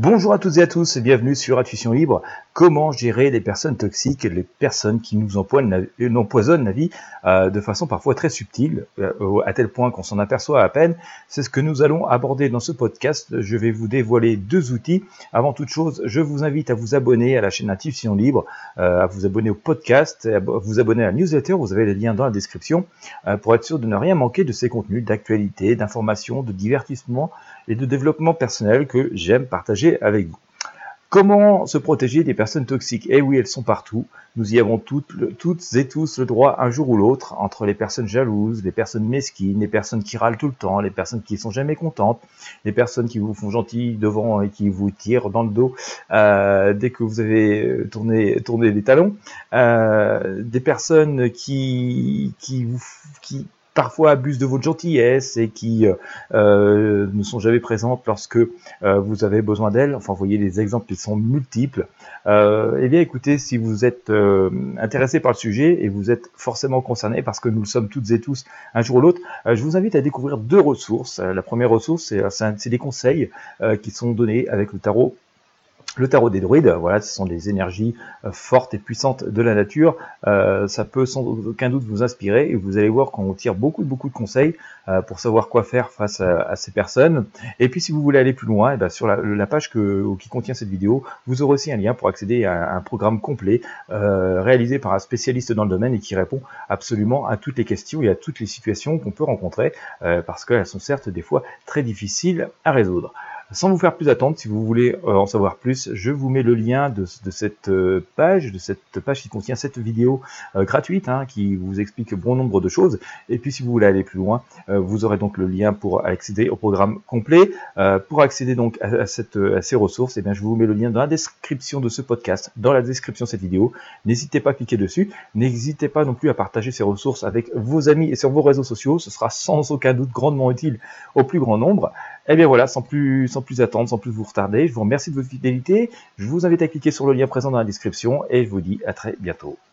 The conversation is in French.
Bonjour à toutes et à tous et bienvenue sur Intuition Libre. Comment gérer les personnes toxiques les personnes qui nous euh, empoisonnent la vie euh, de façon parfois très subtile, euh, à tel point qu'on s'en aperçoit à peine. C'est ce que nous allons aborder dans ce podcast. Je vais vous dévoiler deux outils. Avant toute chose, je vous invite à vous abonner à la chaîne Intuition Libre, à vous abonner au podcast, à vous abonner à la newsletter. Vous avez les liens dans la description pour être sûr de ne rien manquer de ces contenus d'actualité, d'information, de divertissement et de développement personnel que j'aime partager avec vous. Comment se protéger des personnes toxiques? Eh oui, elles sont partout. Nous y avons toutes, toutes et tous le droit un jour ou l'autre, entre les personnes jalouses, les personnes mesquines, les personnes qui râlent tout le temps, les personnes qui sont jamais contentes, les personnes qui vous font gentil devant et qui vous tirent dans le dos euh, dès que vous avez tourné, tourné les talons, euh, des personnes qui, qui, vous, qui, parfois abusent de votre gentillesse et qui euh, euh, ne sont jamais présentes lorsque euh, vous avez besoin d'elles. Enfin, vous voyez, les exemples, ils sont multiples. eh bien, écoutez, si vous êtes intéressé par le sujet et vous êtes forcément concerné parce que nous le sommes toutes et tous un jour ou l'autre, je vous invite à découvrir deux ressources. la première ressource, c'est des conseils qui sont donnés avec le tarot le tarot des druides, voilà, ce sont des énergies euh, fortes et puissantes de la nature. Euh, ça peut sans aucun doute vous inspirer et vous allez voir qu'on tire beaucoup beaucoup de conseils euh, pour savoir quoi faire face à, ces personnes. Et puis si vous voulez aller plus loin, eh ben, sur la, page qui contient cette vidéo, vous aurez aussi un lien pour accéder à un programme complet réalisé par un spécialiste dans le domaine et qui répond absolument à toutes les questions et à toutes les situations qu'on peut rencontrer parce qu'elles sont certes des fois très difficiles à résoudre. Sans vous faire plus attendre, si vous voulez euh, en savoir plus, je vous mets le lien de, cette euh, page, de cette page qui contient cette vidéo euh, gratuite, hein, qui vous explique bon nombre de choses. Et puis si vous voulez aller plus loin, vous aurez donc le lien pour accéder au programme complet. pour accéder donc à, ces ressources, eh bien, je vous mets le lien dans la description de ce podcast, dans la description de cette vidéo. N'hésitez pas à cliquer dessus. N'hésitez pas non plus à partager ces ressources avec vos amis et sur vos réseaux sociaux. Ce sera sans aucun doute grandement utile au plus grand nombre. Et eh bien voilà, sans plus, sans plus attendre, sans plus vous retarder, je vous remercie de votre fidélité. Je vous invite à cliquer sur le lien présent dans la description et je vous dis à très bientôt.